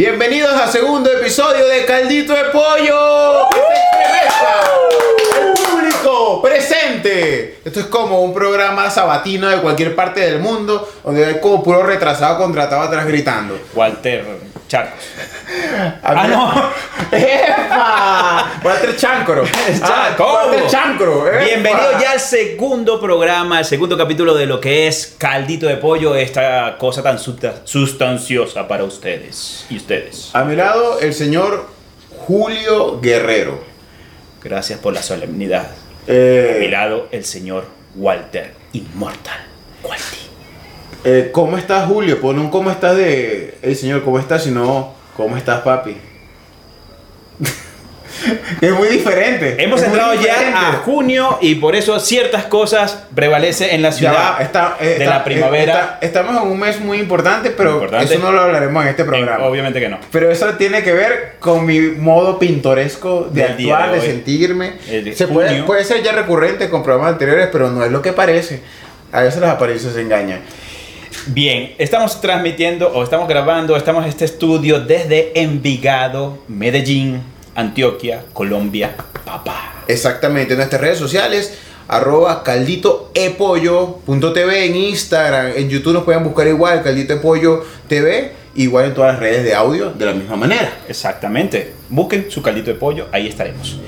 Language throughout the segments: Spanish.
Bienvenidos al segundo episodio de Caldito de Pollo. El público presente. Esto es como un programa sabatino de cualquier parte del mundo donde hay como puro retrasado contratado atrás gritando. Walter Charcos. Ah, no. ¡Epa! Walter Chancro. Ah. Walter Chancro. ¡epa! Bienvenido ya al segundo programa, al segundo capítulo de lo que es Caldito de Pollo, esta cosa tan susta- sustanciosa para ustedes y ustedes. A mi lado, el señor Julio Guerrero. Gracias por la solemnidad. Eh, A mi lado, el señor Walter Inmortal. Walty. Eh, ¿Cómo estás, Julio? Pon un cómo estás de. El señor, ¿cómo estás? Si no, ¿cómo estás, papi? es muy diferente. Hemos entrado ya a junio y por eso ciertas cosas prevalecen en la ciudad va, está- eh, de está- la primavera. eh, está- estamos en un mes muy importante, pero Importante. eso no lo hablaremos en este Eh, programa. obviamente que no. Pero eso tiene que ver con mi modo pintoresco de Del actuar, de de, sentirme. Se puede, puede ser ya recurrente con programas anteriores, pero no es lo que parece. A veces las apariencias se engañan. Bien, estamos transmitiendo o estamos grabando, estamos en este estudio desde Envigado, Medellín, Antioquia, Colombia, papá. Exactamente, en nuestras redes sociales, arroba calditoepollo.tv en Instagram, en YouTube nos pueden buscar igual, Caldito Epollo TV, igual en todas las redes de audio, de la misma manera. Exactamente. Busquen su caldito de pollo, ahí estaremos.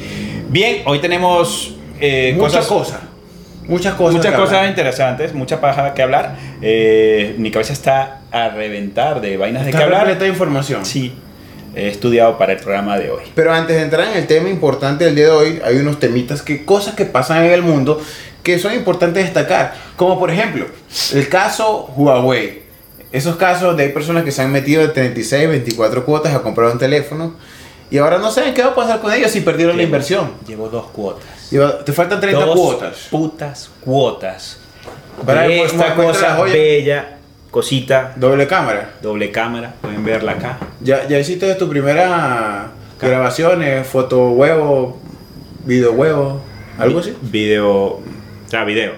Bien, hoy tenemos eh, muchas cosas, cosas, muchas cosas. muchas que cosas hablar. interesantes, mucha paja que hablar. Eh, mi cabeza está a reventar de vainas de qué hablar. de información. Sí, he estudiado para el programa de hoy. Pero antes de entrar en el tema importante del día de hoy, hay unos temitas que cosas que pasan en el mundo que son importantes destacar. Como por ejemplo, el caso Huawei. Esos casos de personas que se han metido de 36, 24 cuotas a comprar un teléfono y ahora no saben qué va a pasar con ellos si perdieron la inversión. Llevo dos cuotas. Te faltan 30 dos cuotas. putas cuotas. Para de esta cosa bella, cosita, Doble cámara. doble cámara, pueden verla acá. Ya, ya hiciste tu primera grabaciones, foto huevo, video huevo, algo así. Video, o sea, video.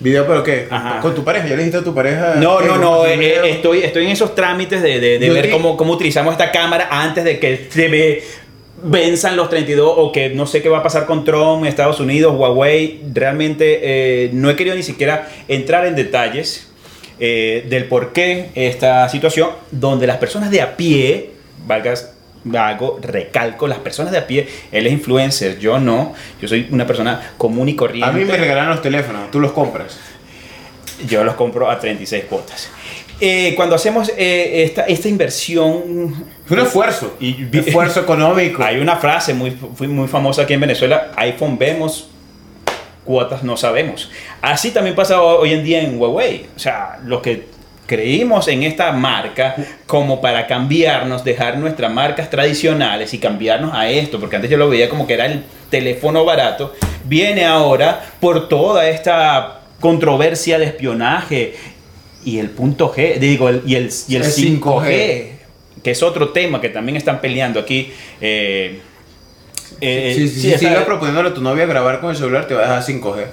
¿Video pero qué? Ajá. ¿Con tu pareja? ¿Ya le dijiste a tu pareja? No, no, no, eh, estoy, estoy en esos trámites de, de- ver cómo, cómo utilizamos esta cámara antes de que se ve, venzan los 32 o que no sé qué va a pasar con Trump, Estados Unidos, Huawei. Realmente eh, no he querido ni siquiera entrar en detalles eh, del por qué esta situación, donde las personas de a pie, valgas, hago recalco, las personas de a pie, él es influencer, yo no, yo soy una persona común y corriente. A mí me regalan los teléfonos, tú los compras. Yo los compro a 36 cuotas. Eh, cuando hacemos eh, esta, esta inversión, Es un esfuerzo. Y- esfuerzo económico. hay una frase muy, muy famosa aquí en Venezuela, iPhone vemos, cuotas no sabemos. Así también pasa ho- hoy en día en Huawei. O sea, los que creímos en esta marca como para cambiarnos, dejar nuestras marcas tradicionales y cambiarnos a esto, porque antes yo lo veía como que era el teléfono barato, viene ahora por toda esta controversia de espionaje y el punto G, digo, el- y el, y el El 5G, 5G. que es otro tema que también están peleando aquí. eh, eh, si sí, si esa- sigues proponiéndole a tu novia grabar con el celular, te va a dejar 5G.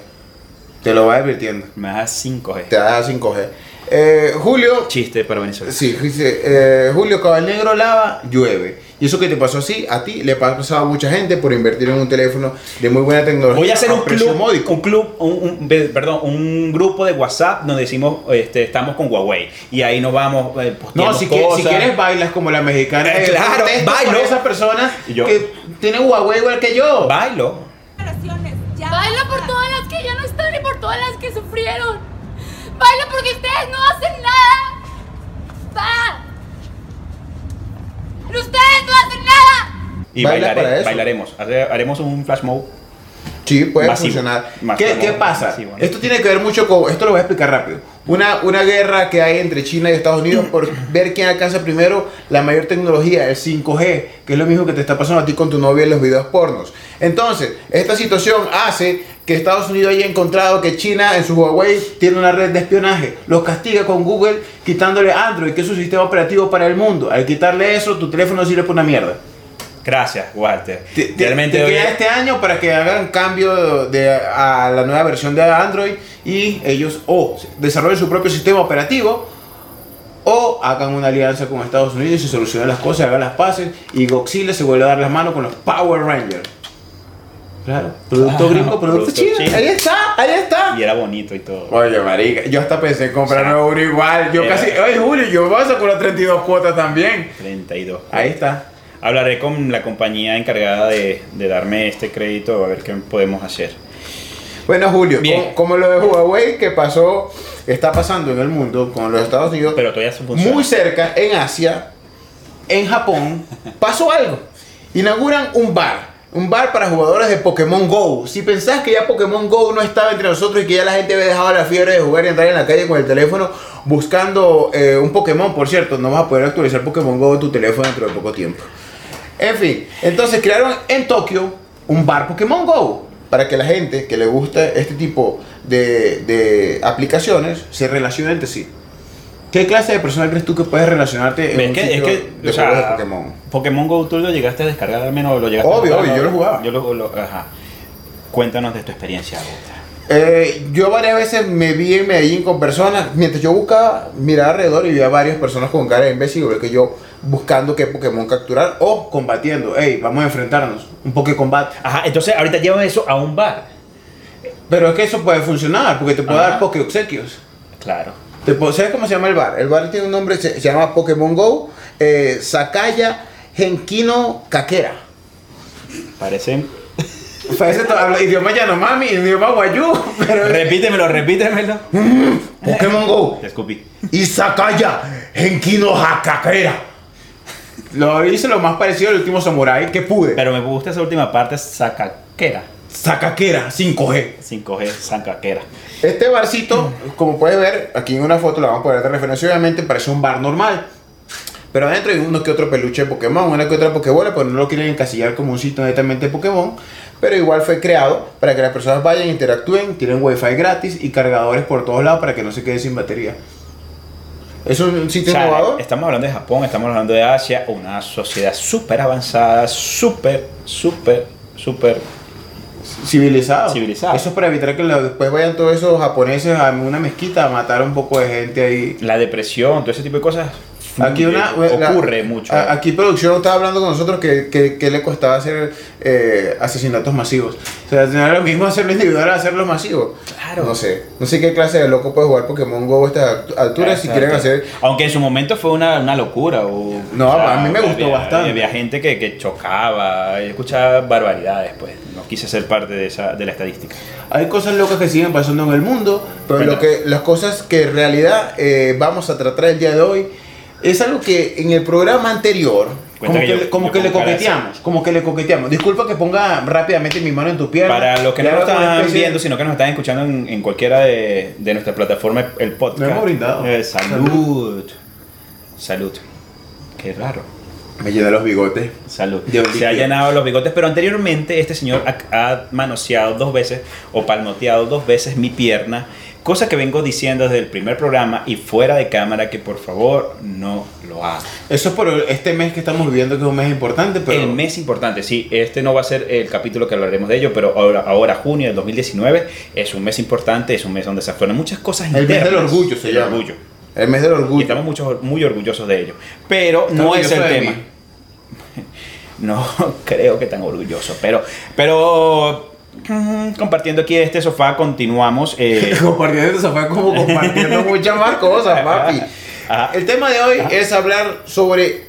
Te lo va advirtiendo. me da 5G. Te va a dejar 5G. Eh, Julio. Chiste para Venezuela. Sí, dice, eh, Julio Cabal Negro lava, llueve. Y eso que te pasó así, a ti le ha pasado a mucha gente por invertir en un teléfono de muy buena tecnología. Voy a hacer un precio club, un club, un, un- ve- perdón, un grupo de WhatsApp donde decimos, este, estamos con Huawei y ahí nos vamos eh, No, si, que- cosas. si quieres bailas como la mexicana. Eh, claro, bailo. esas personas Y yo- que tienen Huawei igual que yo. bailo. Baila por todas las que ya no están y por todas las que sufrieron. Baila porque ustedes no hacen nada. Va. Ustedes no hacen nada. Y Baila bailare- para eso. bailaremos. Hace- haremos un flash mob. Sí, puede Masivo. funcionar. Masivo. ¿Qué, qué pasa? Masivo, ¿no? Esto tiene que ver mucho con. Esto lo voy a explicar rápido. Una, una guerra que hay entre China y Estados Unidos por ver quién alcanza primero la mayor tecnología, el 5G, que es lo mismo que te está pasando a ti con tu novia en los videos pornos. Entonces, esta situación hace que Estados Unidos haya encontrado que China en su Huawei tiene una red de espionaje. Los castiga con Google quitándole Android, que es su sistema operativo para el mundo. Al quitarle eso, tu teléfono sirve para una mierda. Gracias, Walter. Te, te- Realmente te queda este año para que hagan cambio de, a la nueva versión de Android y ellos o desarrollen su propio sistema operativo o hagan una alianza con Estados Unidos y solucionen las cosas, hagan las paces y Godzilla se vuelve a dar las manos con los Power Rangers. Claro, producto Ah, gringo, producto producto chino. chino. Ahí está, ahí está. Y era bonito y todo. Oye, marica, yo hasta pensé en comprarme O sea, uno igual. Yo era- casi, oye, Julio, yo voy a sacar las 32 cuotas también. 32. Ahí está. Hablaré con la compañía encargada de, de darme este crédito a ver qué podemos hacer. Bueno, Julio, Bien. como, lo de Huawei que pasó, está pasando en el mundo con los Estados Unidos, Pero todavía muy cerca, en Asia, en Japón, pasó algo. Inauguran un bar. Un bar para jugadores de Pokémon Go. Si pensás que ya Pokémon Go no estaba entre nosotros y que ya la gente había dejado la fiebre de jugar y entrar en la calle con el teléfono buscando eh, un Pokémon, por cierto, no vas a poder actualizar Pokémon Go en tu teléfono dentro de poco tiempo. En fin, entonces crearon en Tokio un bar Pokémon Go para que la gente que le gusta este tipo de, de aplicaciones se relacione entre sí. ¿Qué clase de persona crees tú que puedes relacionarte en Es un que, es sitio que, de o juegos sea, de Pokémon? Pokémon Go tú lo llegaste a descargar al menos lo llegaste Obvio, a obvio, yo lo jugaba. Yo lo, lo- ajá. Cuéntanos de tu experiencia, Gusta. Eh, yo varias veces me vi en Medellín con personas, mientras yo buscaba, miraba alrededor y vi a varias personas con cara de imbécil, que yo, buscando qué Pokémon capturar o combatiendo. Hey, vamos a enfrentarnos, un Pokécombate. Ajá, entonces ahorita llevan eso a un bar. Pero es que eso puede funcionar, porque te puede Ajá. dar Poké obsequios. Claro. Te puedo- ¿Sabes cómo se llama el bar? El bar tiene un nombre, se, se llama Pokémon Go, eh, Sakaya Genkino Kakera. Parecen. Parece to- habla idioma Yanomami, idioma Guayú, pero repítemelo, repítemelo. Pokémon Go. Te escupí. y Sakaya Genkino Hakakera. Lo hice lo más parecido al último samurai que pude. Pero me gusta esa última parte, sacaquera. Sakakera 5G. 5G, sacaquera. Este barcito, como puedes ver, aquí en una foto la vamos a poner de referencia, obviamente parece un bar normal. Pero adentro hay uno que otro peluche de Pokémon, una que otra Pokébola, pues no lo quieren encasillar como un sitio netamente de Pokémon. Pero igual fue creado para que las personas vayan, interactúen, tienen wifi gratis y cargadores por todos lados para que no se quede sin batería. Es un O sitio sea, innovador. estamos hablando de Japón, estamos hablando de Asia, una sociedad súper avanzada, súper, súper, súper. Civilizado. Civilizado. Eso es para evitar que lo- después vayan todos esos japoneses a una mezquita a matar a un poco de gente ahí. La depresión, todo ese tipo de cosas. Aquí una, fluye, la- ocurre mucho. a- Aquí producción estaba hablando con nosotros que, que, que le costaba hacer eh, asesinatos masivos. O sea, no era lo mismo hacerlo individual a hacerlo masivo. Claro. No sé. No sé qué clase de loco puede jugar Pokémon Go a estas altu- alturas si quieren hacer... Aunque en su momento fue una, una locura. o- No, a mí me gustó había- bastante. Había gente que, que chocaba, yo escuchaba barbaridades, pues. No quise ser parte de, esa, de la estadística. Hay cosas locas que siguen pasando en el mundo, pero lo Cuéntame. que, las cosas que en realidad eh, vamos a tratar el día de hoy es algo que en el programa anterior, como que, que yo- le- como yo que le coqueteamos, como que le coqueteamos. Disculpa que ponga rápidamente mi mano en tu pierna. Para los que no nos están especie- viendo, sino que nos están escuchando en, en cualquiera de, de nuestra plataforma, el podcast. Lo hemos brindado. Eh, salud. Salud. Qué raro. Me llena los bigotes. Salud. Se ha llenado los bigotes, pero anteriormente este señor ha, ha manoseado dos veces o palmoteado dos veces mi pierna, cosa que vengo diciendo desde el primer programa y fuera de cámara que por favor no lo haga. Eso es por este mes que estamos viviendo, que es un mes importante, pero... El mes importante, sí, este no va a ser el capítulo que hablaremos de ello, pero ahora, ahora junio del 2019 es un mes importante, es un mes donde se afloran muchas cosas El mes internas. del orgullo se El llama. orgullo. El mes del Y orgullo. estamos mucho, muy orgullosos de ello. Pero ¿Estás no es el tema. mí? No creo que tan orgulloso, pero, pero compartiendo aquí este sofá continuamos. eh, compartiendo eso fue como compartiendo muchas más cosas, papi. Ajá. El tema de hoy es hablar sobre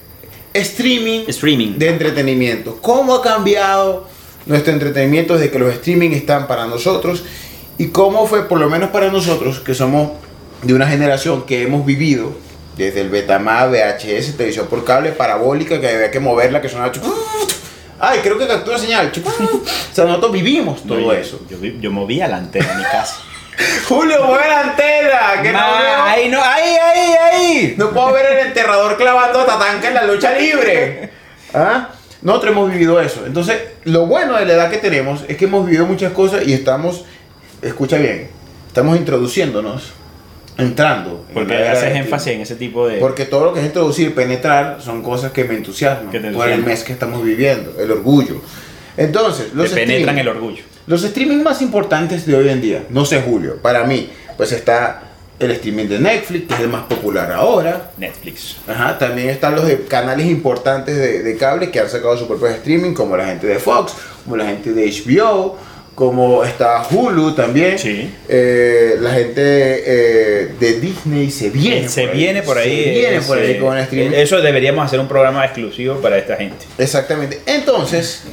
streaming, Streaming. de entretenimiento. ¿Cómo ha cambiado nuestro entretenimiento desde que los streaming están para nosotros? Y cómo fue, por lo menos para nosotros, que somos de una generación que hemos vivido desde el Betamax, VHS, televisión por cable, parabólica, que había que moverla, que sonaba... chup- Ay, creo que captura señal. chup- O sea, nosotros vivimos todo yo- eso. Yo, yo movía la antena en mi casa. Julio, mueve la antena. Que no, Ma, veo- ahí no, ahí, ahí, ahí. no puedo ver el enterrador clavando a Tatanka en la lucha libre. ¿Ah? Nosotros hemos vivido eso. Entonces, lo bueno de la edad que tenemos es que hemos vivido muchas cosas y estamos, escucha bien, estamos introduciéndonos, entrando. en Porque era haces énfasis en ese tipo de... Porque todo lo que es introducir, penetrar, son cosas que me entusiasman Que por el mes que estamos viviendo, el orgullo. Entonces, te los penetran streaming- el orgullo. los streaming más importantes de hoy en día, no sé Julio, para mí, pues está el streaming de Netflix, que es el más popular ahora. Netflix. Ajá, también están los de canales importantes de, de cable que han sacado su propio streaming, como la gente de Fox, como la gente de HBO, como está Hulu también. Sí. Eh, la gente eh, de Disney se viene. se por ahí, viene por ahí. Se viene por ahí con el streaming. Eso deberíamos hacer un programa exclusivo para esta gente. Exactamente. Entonces,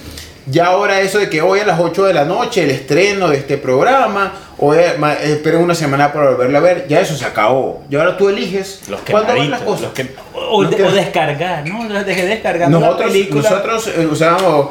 ya ahora eso de que hoy a las 8 de la noche el estreno de este programa, hoy ma- esperen una semana para volverla a ver, ya eso se acabó. Y ahora tú eliges Los cuándo ves las cosas. Los que, o, Los de- que- o descargar, ¿no? Dejé descargando la Nosotros, película. nosotros eh, usábamos.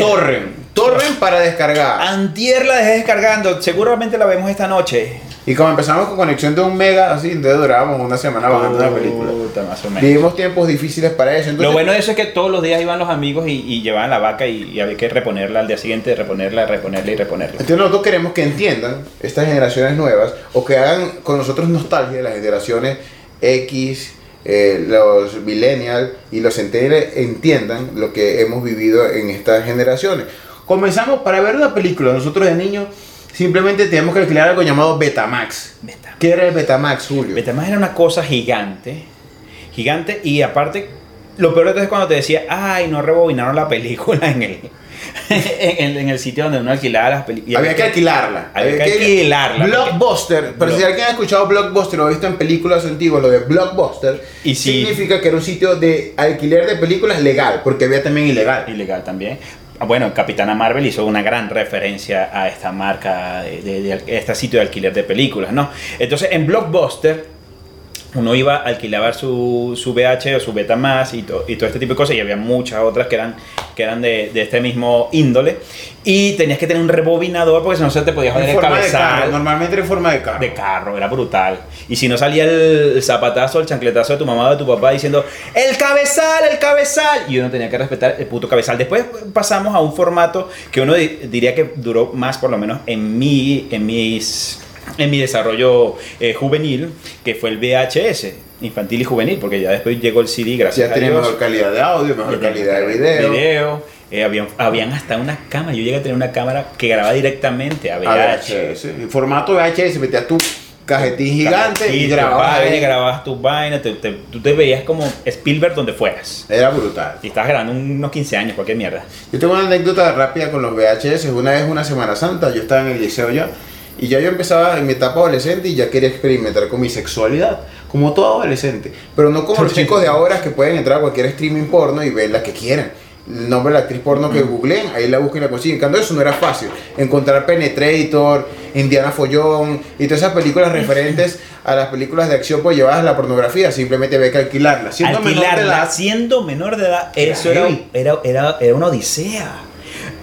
Torrent. Torrent para descargar. Antier la dejé descargando. Seguramente la vemos esta noche. Y como empezamos con conexión de un mega, así, entonces durábamos una semana bajando una película. Puta, más o menos. Vivimos tiempos difíciles para eso. Entonces, Lo bueno de eso es que todos los días iban los amigos y, y llevaban la vaca y, y había que reponerla al día siguiente, reponerla, reponerla y reponerla. Entonces nosotros queremos que entiendan estas generaciones nuevas o que hagan con nosotros nostalgia las generaciones X, eh, los millennials y los centennials entiendan lo que hemos vivido en estas generaciones. Comenzamos para ver una película, nosotros de niños simplemente tenemos que alquilar algo llamado Betamax. Beta- ¿Qué era el Betamax, Julio? Betamax era una cosa gigante, gigante y aparte, lo peor de todo es cuando te decía, ay, no rebobinaron la película en el, en, el- en el sitio donde uno alquilaba las películas. Había que alquilarla. Había que alquilarla. Blockbuster. Pero Block- si alguien ha escuchado Blockbuster o ha visto en películas antiguas lo de Blockbuster, Y si- significa que era un sitio de alquiler de películas legal, porque había también ilegal. ilegal también. Ah, Bueno, Capitana Marvel hizo una gran referencia a esta marca, de, de este sitio de alquiler de películas, ¿no? Entonces, en Blockbuster, uno iba a alquilar su, su VH o su Betamax y, to- y todo este tipo de cosas, y había muchas otras que eran, que eran de, de este mismo índole, y tenías que tener un rebobinador porque si no se te podía joder En el forma de carro, cabezal. normalmente en forma de carro. De carro, era brutal. Y si no salía el, zapatazo, el chancletazo de tu mamá o de tu papá diciendo, ¡El cabezal, el cabezal! Y uno tenía que respetar el puto cabezal. Después pasamos a un formato que uno di- diría que duró más, por lo menos en mi, en mis, en mi desarrollo eh, juvenil, que fue el VHS, infantil y juvenil, porque ya después llegó el CD, gracias ya a tenía Dios. mejor calidad de audio, mejor calidad de video. Video, eh, habían, habían hasta una cámara. Yo llegué a tener una cámara que grababa directamente a A VHS. VHS. En formato VHS, metías tu cajetín gigante y grababas. vaina, grababas tus vainas, te- te- tú te veías como Spielberg donde fueras. Era brutal. Y estabas grabando unos 15 años, cualquier mierda. Yo tengo una anécdota rápida con los VHS. Una vez, una Semana Santa, yo estaba en el liceo ya. Y ya yo empezaba en mi etapa adolescente y ya quería experimentar con mi sexualidad. Como todo adolescente. Pero no como los chicos de ahora que pueden entrar a cualquier streaming porno y ver la que quieran. El nombre de la actriz porno que googleen, ahí la busquen y la consiguen. En cambio, eso no era fácil. Encontrar Penetrator, Indiana Follón y todas esas películas referentes a las películas de acción pues llevadas a la pornografía. Simplemente había que alquilarlas. Siendo menor de Alquilarla, edad, siendo menor de edad, eso era, era, era, era una odisea.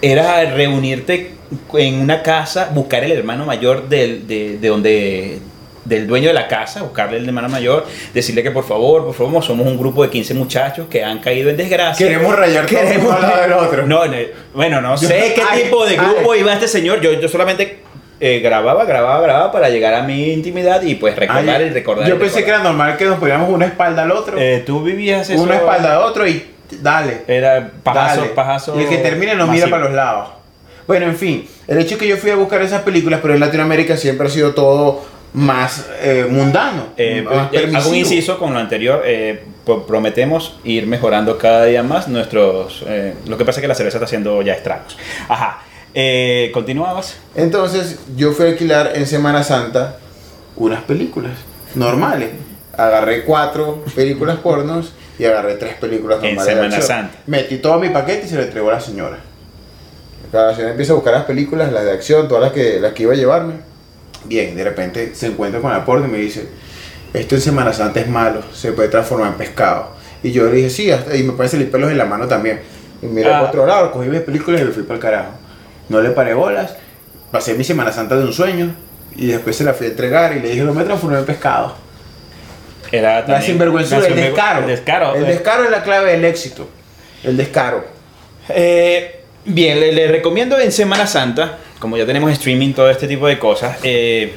Era reunirte en una casa, buscar el hermano mayor del, de, de donde del dueño de la casa, buscarle el hermano mayor, decirle que por favor, por favor, somos un grupo de 15 muchachos que han caído en desgracia. queremos rayar Queremos- uno al del otro. No, no, bueno, no sé qué Ay, tipo de ay. grupo iba este señor. Yo, yo solamente eh, grababa, grababa, grababa para llegar a mi intimidad y pues recordar Ay, y recordar. Yo y pensé que era normal que nos poníamos una espalda al otro, Eh, tú vivías eso. una espalda al otro y dale. Era pajazo, dale. pajazo. Y el que termine nos mira para los lados. Bueno, en fin, el hecho es que yo fui a buscar esas películas, pero en Latinoamérica siempre ha sido todo más eh, mundano, Eh, más eh, hago un inciso con lo anterior. eh, pro- prometemos ir mejorando cada día más nuestros. lo que pasa es que la cerveza está haciendo ya estragos. Ajá. ¿Continuabas? Entonces yo fui a alquilar en Semana Santa unas películas normales. Agarré cuatro películas pornos y agarré tres películas En normales. de Semana. Santa. Metí todo mi paquete y se lo entregó a la señora. La señora empieza a buscar las películas, las de acción, todas las que, las que iba a llevarme. Bien, de repente se encuentra con la porno y me dice, esto en Semana Santa es malo, se puede transformar en pescado. Y yo le dije, sí, hasta- y me pueden salir pelos en la mano también. Y miré Ah. por otro lado, cogí mis películas y me fui para el carajo. No le paré bolas, pasé mi Semana Santa de un sueño y después se la fui a entregar y le dije, no me transformé en pescado. Era La sinvergüenza, el descaro. El descaro. El eh. descaro es la clave del éxito. El descaro. Eh, bien, le, le recomiendo en Semana Santa, como ya tenemos streaming, todo este tipo de cosas, eh,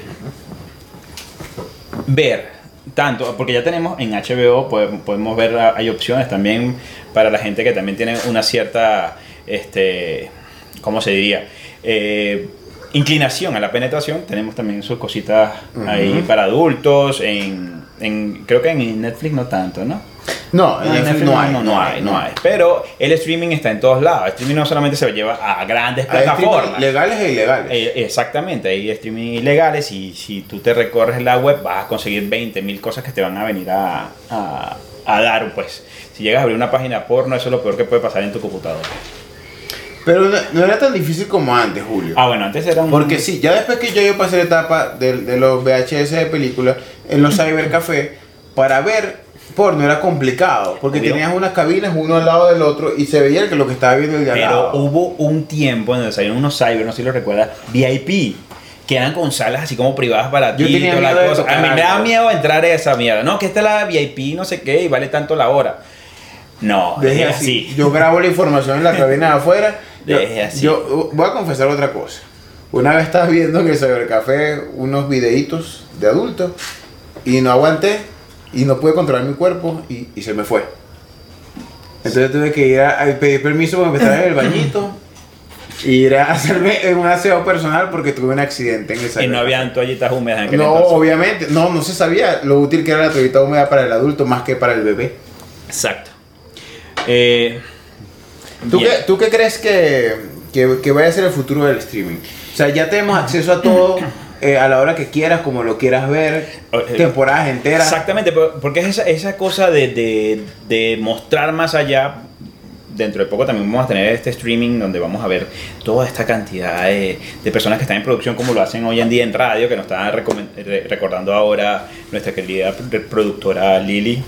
ver tanto, porque ya tenemos en HBO, podemos, podemos ver, ah, hay opciones también para la gente que también tiene una cierta, este, ¿cómo se diría? Eh, inclinación a la penetración, tenemos también sus cositas ahí para adultos. En, en- creo que en Netflix no tanto, ¿no? No, en No, Netflix no hay. no, no hay, no hay. Pero el streaming está en todos lados. El streaming no solamente se lleva a grandes Hay plataformas. legales e ilegales. Eh, exactamente, hay streaming ilegales y si tú te recorres la web vas a conseguir 20 mil cosas que te van a venir a, a- a dar, pues. Si llegas a abrir una página porno, eso es lo peor que puede pasar en tu computadora. Pero no, no era tan difícil como antes, Julio. Ah, bueno, antes era un... Porque sí, ya después que yo, yo pasé la etapa de, de los VHS de películas en los cybercafés, para ver porno era complicado. Porque Obvio. tenías unas cabinas uno al lado del otro y se veía que lo que estaba viendo el de al Pero lado. hubo un tiempo en donde salieron unos cyber, no sé si lo recuerdas, VIP. Que eran con salas así como privadas para Yo ti y tenía toda la cosa. A tocar mí me da algo. miedo entrar a esa mierda. No, que esta es la VIP, no sé qué, y vale tanto la hora. No, así. así. Yo grabo la información en la cabina de afuera. Yo, Deje así. yo uh, voy a confesar otra cosa. Una vez estaba viendo en el cybercafé unos videitos de adultos y no aguanté y no pude controlar mi cuerpo y, y se me fue. Entonces tuve que ir a, a pedir permiso para empezar en el bañito y ir a hacerme un aseo personal porque tuve un accidente en el Y no habían toallitas húmedas en aquel No, entonces. obviamente, no, no se sabía lo útil que era la toallita húmeda para el adulto más que para el bebé. Exacto. Eh, ¿Tú bien. qué, ¿Tú qué crees que, que, que vaya a ser el futuro del streaming? O sea, ya tenemos acceso a todo eh, a la hora que quieras, como lo quieras ver, Eh, temporadas enteras. Exactamente, por- porque es esa, esa cosa de, de- de mostrar más allá. Dentro de poco también vamos a tener este streaming donde vamos a ver toda esta cantidad de, de personas que están en producción como lo hacen hoy en día en radio, que nos está recomen- re- recordando ahora nuestra querida pr- productora Lili.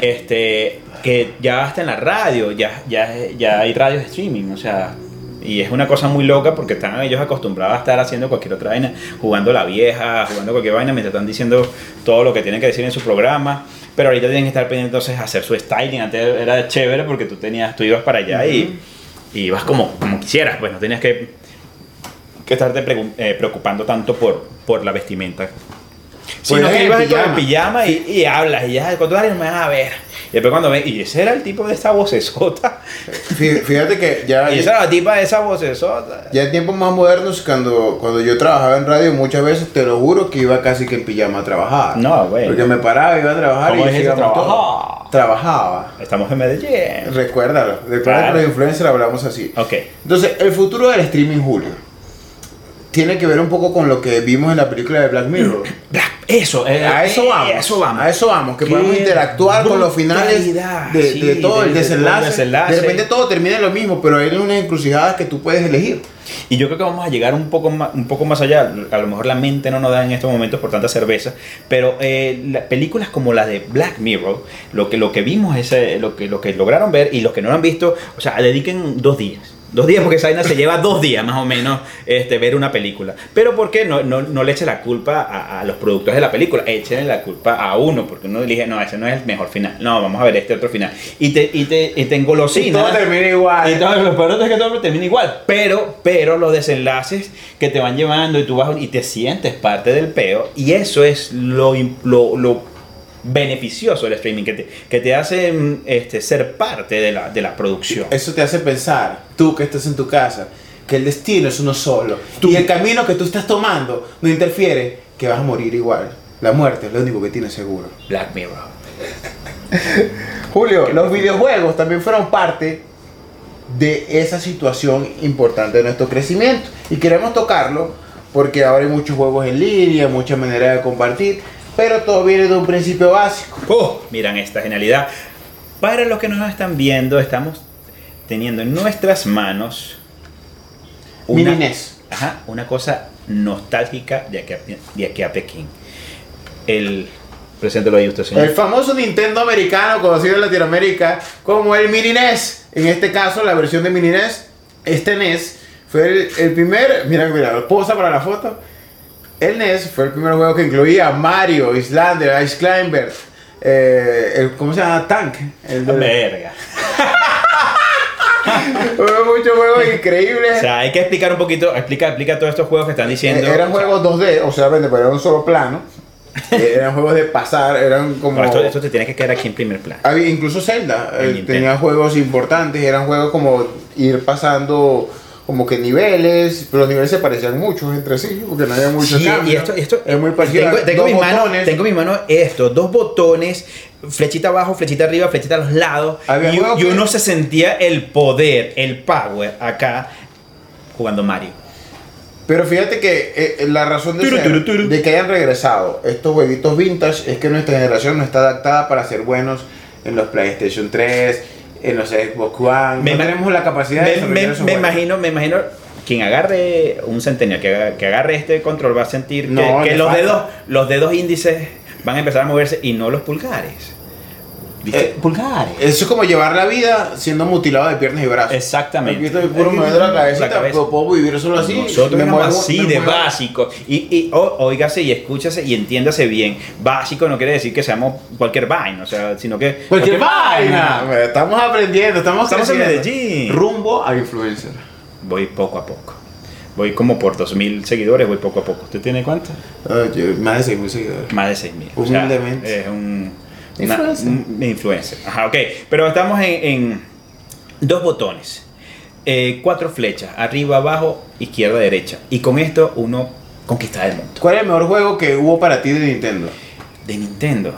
Este, que ya hasta en la radio, ya, ya, ya hay radio de streaming, o sea, y es una cosa muy loca porque están ellos acostumbrados a estar haciendo cualquier otra vaina, jugando la vieja, jugando cualquier vaina, mientras están diciendo todo lo que tienen que decir en su programa. Pero ahorita tienen que estar pendientes entonces a hacer su styling. Antes era chévere porque tú tenías, tú ibas para allá y, y ibas como, como quisieras, pues no tenías que, que estarte eh, preocupando tanto por, por la vestimenta. Sino Pues que en ibas el pijama. pijama y, y hablas y ya, cuando alguien me vas a ver. Y después cuando ven, y ese era el tipo de esa vocesota. Fí- Fíjate que ya, Y esa era la tipa de esa vocesota. ya en tiempos más modernos, cuando, cuando yo trabajaba en radio, muchas veces te lo juro que iba casi que en pijama a trabajar. No, güey. Porque me paraba, iba a trabajar ¿Cómo y todos. Trabajaba. Trabajaba. Estamos en Medellín. Recuérdalo. Recuerda Claro. que los influencers hablamos así. Ok. Entonces, el futuro del streaming, Julio, tiene que ver un poco con lo que vimos en la película de Black Mirror. Eso, eh, A eso eh, vamos. A eso vamos. A eso vamos. Que podemos interactuar con los finales de, sí, de todo el de- el desenlace. desenlace. De repente todo termina en lo mismo, pero hay unas encrucijadas que tú puedes elegir. Y yo creo que vamos a llegar un poco más, un poco más allá. A lo mejor la mente no nos da en estos momentos por tanta cerveza, pero eh, la- películas como las de Black Mirror, lo que, lo que vimos, es, eh, lo, que, lo que lograron ver y los que no lo han visto, o sea, dediquen dos días. Dos días, porque esa vaina se lleva dos días más o menos este, ver una película. Pero ¿por qué no, no, no le eche la culpa a, a los productores de la película? Échenle la culpa a uno, porque uno elige, no, ese no es el mejor final. No, vamos a ver este otro final. Y te, y te, y te engolosina. Y todo termina igual. Y todo, lo peor es que todo termina igual. Pero, pero los desenlaces que te van llevando y tú vas y te sientes parte del peo. Y eso es lo, lo, lo beneficioso del streaming, que te, que te hace mm, este, ser parte de la, de la producción. Eso te hace pensar, tú que estás en tu casa, que el destino es uno solo. Y el camino que tú estás tomando no interfiere, que vas a morir igual. La muerte es lo único que tienes seguro. Black Mirror. Julio, los videojuegos también fueron parte de esa situación importante de nuestro crecimiento. Y queremos tocarlo porque ahora hay muchos juegos en línea, muchas maneras de compartir, pero todo viene de un principio básico. Oh, miran esta genialidad. Para los que nos están viendo, estamos teniendo en nuestras manos NES. Ajá, una cosa nostálgica de aquí a, de aquí a Pekín. El preséntelo ahí usted, señor. El famoso Nintendo americano conocido en Latinoamérica como el Mini NES. En este caso, la versión de Mini NES, este NES fue el, el primer, mira, mira, posa para la foto. El NES fue el primer juego que incluía Mario, Islander, Ice Climber, eh, el, ¿cómo se llama? Tank. El de- Verga. Hubo muchos juegos increíbles. O sea, hay que explicar un poquito, explica, explica todos estos juegos que están diciendo. Eh, eran juegos 2D, o sea, pero era un solo plano. Eh, eran juegos de pasar, eran como... no, esto, esto te tiene que quedar aquí en primer plano. Había incluso Zelda, El eh, tenía juegos importantes, eran juegos como ir pasando como que niveles, pero los niveles se parecían mucho entre sí, porque no había mucho Sí, cambio. y esto, esto es muy parecido. Tengo, tengo mi mano, tengo en mi mano esto, dos botones, flechita abajo, flechita arriba, flechita a los lados. Había Y, juegos y que- uno se sentía el poder, el power acá jugando Mario. Pero fíjate que eh, la razón de, Turu, ser- turu, turu. de que hayan regresado estos jueguitos vintage es que nuestra generación no está adaptada para ser buenos en los PlayStation 3, en los Xbox One. Me no tenemos la capacidad de Me, desarrollar me- me imagino, me imagino quien agarre un centennial, que, agarre este control va a sentir que- No, los falta. dedos, los dedos índices van a empezar a moverse y no los pulgares. Eh, pulgares. Eso es como llevar la vida siendo mutilado de piernas y brazos. Exactamente. Aquí estoy puro moviendo la cabecita, La cabeza. pero puedo vivir solo así. Nosotros Me muevo- así me de muevo. básico. Y, y ó- óigase y escúchase y entiéndase bien. Básico no quiere decir que seamos cualquier vaina, o sea, sino que. Cualquier vaina. Estamos aprendiendo, estamos Estamos en. Medellín. Rumbo a influencer. Voy poco a poco. Voy como por 2.000 seguidores, voy poco a poco. ¿Usted tiene cuánto? Ah, yo- más de 6.000 seguidores. Más de 6.000. Humildemente. es un. Influencer. influencer. Ajá, ok. Pero estamos en, en dos botones. eh, cuatro flechas. Arriba, abajo, izquierda, derecha. Y con esto uno conquista el mundo. ¿Cuál es el mejor juego que hubo para ti de Nintendo? De Nintendo.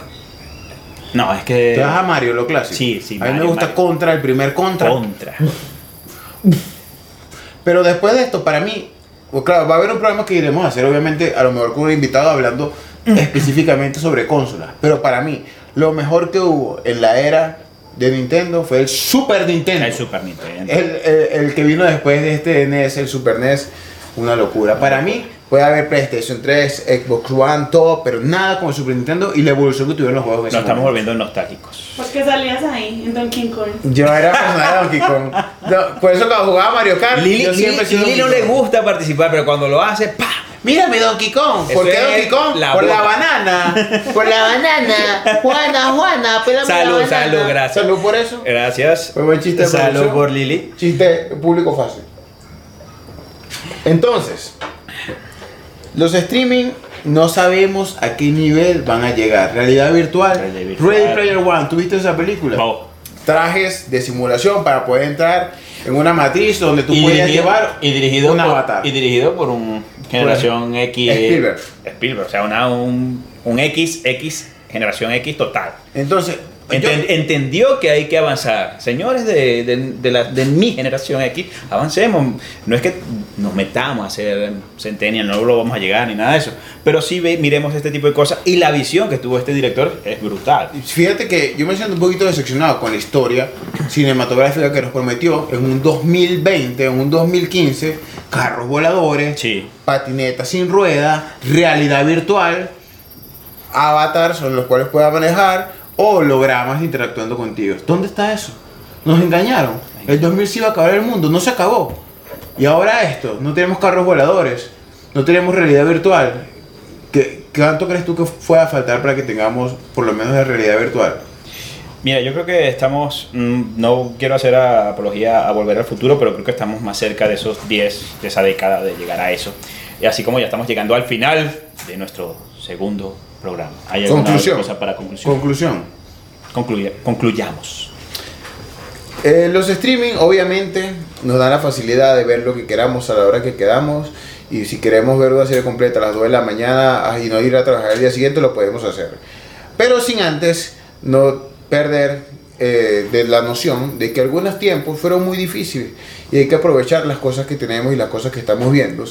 No, es que. ¿Te vas a Mario, lo clásico? Sí, sí, A mí me gusta Mario. Contra, el primer Contra. Contra. Pero después de esto, para mí, pues claro, va a haber un programa que iremos a hacer, obviamente, a lo mejor con un invitado hablando específicamente sobre consolas. Pero para mí, lo mejor que hubo en la era de Nintendo fue el Super Nintendo. El Super Nintendo. El, el- el que vino después de este NES, el Super NES, una locura. Para mí, puede haber PlayStation 3, Xbox One, todo, pero nada como el Super Nintendo y la evolución que tuvieron los juegos Nos estamos momento. volviendo nostálgicos. ¿Por qué salías ahí en Donkey Kong? Yo era personal de Donkey Kong. No, por eso cuando jugaba Mario Kart, Lili, yo siempre he sido Lili no le gusta participar, pero cuando lo hace, ¡pa! Mírame Donkey Kong. ¿Por qué Donkey Kong? la Por la boca. banana. Por la banana. Juana, Juana, pélame Salud, la banana. salud, gracias. Salud por eso. Gracias. Fue buen chiste Salud producción. por Lili. Chiste público fácil. Entonces, los streaming no sabemos a qué nivel van a llegar. Realidad virtual. Realidad virtual. Ready Player One. ¿Tuviste esa película? No. Trajes de simulación para poder entrar en una matriz donde tú podías llevar y dirigido un por, avatar. y dirigido por un generación X Spielberg. Spielberg, o sea, una, un, un X X generación X total. Entonces, yo- Enten- entendió que hay que avanzar. Señores de, de, de la, de mi generación X, avancemos. No es que nos metamos a hacer Centennial, no lo vamos a llegar ni nada de eso. Pero sí ve, miremos este tipo de cosas. Y la visión que tuvo este director es brutal. Fíjate que yo me siento un poquito decepcionado con la historia cinematográfica que nos prometió en un 2020, en un 2015, carros voladores, Sí. patinetas sin rueda, realidad virtual, avatars son los cuales puedas manejar, hologramas interactuando contigo. ¿Dónde está eso? Nos engañaron. El 2000 se iba a acabar el mundo, no se acabó. Y ahora esto, no tenemos carros voladores, no tenemos realidad virtual. ¿Qué, ¿Cuánto crees tú que fue a faltar para que tengamos por lo menos la realidad virtual? Mira, yo creo que estamos, mm, no quiero hacer apología a volver al futuro, pero creo que estamos más cerca de esos 10, de esa década de llegar a eso. Y así como ya estamos llegando al final de nuestro segundo programa. ¿Hay alguna Conclusión. cosa para conclusión? Conclusión. Concluya- concluyamos. Eh, los streaming obviamente nos dan la facilidad de ver lo que queramos a la hora que queramos y si queremos ver una serie completa a las 2 de la mañana ah, y no ir a trabajar el día siguiente lo podemos hacer. Pero sin antes no perder eh, de la noción de que algunos tiempos fueron muy difíciles y hay que aprovechar las cosas que tenemos y las cosas que estamos viendo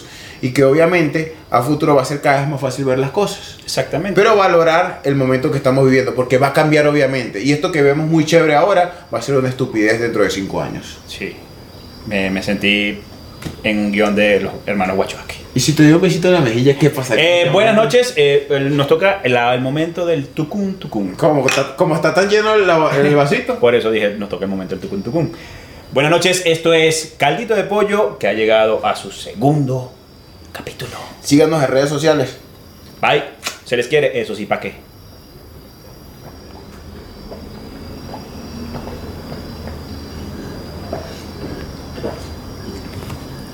y que obviamente a futuro va a ser cada vez más fácil ver las cosas. Exactamente. Pero valorar el momento que estamos viviendo, porque va a cambiar obviamente. Y esto que vemos muy chévere ahora va a ser una estupidez dentro de cinco años. sí, me, me sentí en un guion de los hermanos Wachowski. Y si te doy un besito en la mejilla, ¿qué pasa? Eh, buenas noches, eh, nos toca el, el momento del tucum tucum. Como está, como está tan lleno el, el vasito. Por eso dije, nos toca el momento del tucum tucum. Buenas noches, esto es Caldito de Pollo que ha llegado a su segundo capítulo. Síganos en redes sociales. Bye, se les quiere, eso sí, ¿para qué?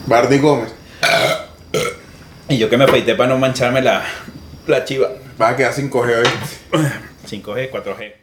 Bardi Gómez. Y yo que me afeité para no mancharme la, la chiva. Va a quedar sin coger hoy. 5G, 4G.